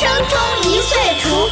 生。中一岁除，